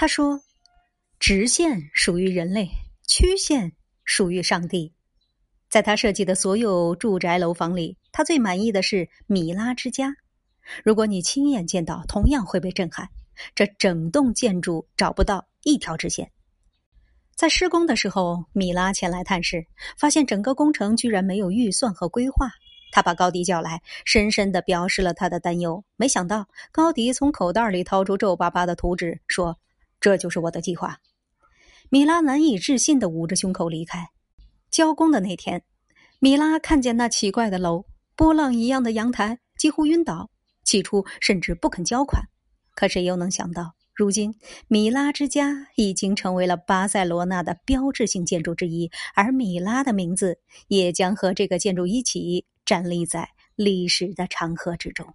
他说：“直线属于人类，曲线属于上帝。”在他设计的所有住宅楼房里，他最满意的是米拉之家。如果你亲眼见到，同样会被震撼。这整栋建筑找不到一条直线。在施工的时候，米拉前来探视，发现整个工程居然没有预算和规划。他把高迪叫来，深深的表示了他的担忧。没想到，高迪从口袋里掏出皱巴巴的图纸，说：“这就是我的计划。”米拉难以置信的捂着胸口离开。交工的那天，米拉看见那奇怪的楼，波浪一样的阳台，几乎晕倒。起初甚至不肯交款，可谁又能想到，如今米拉之家已经成为了巴塞罗那的标志性建筑之一，而米拉的名字也将和这个建筑一起站立在历史的长河之中。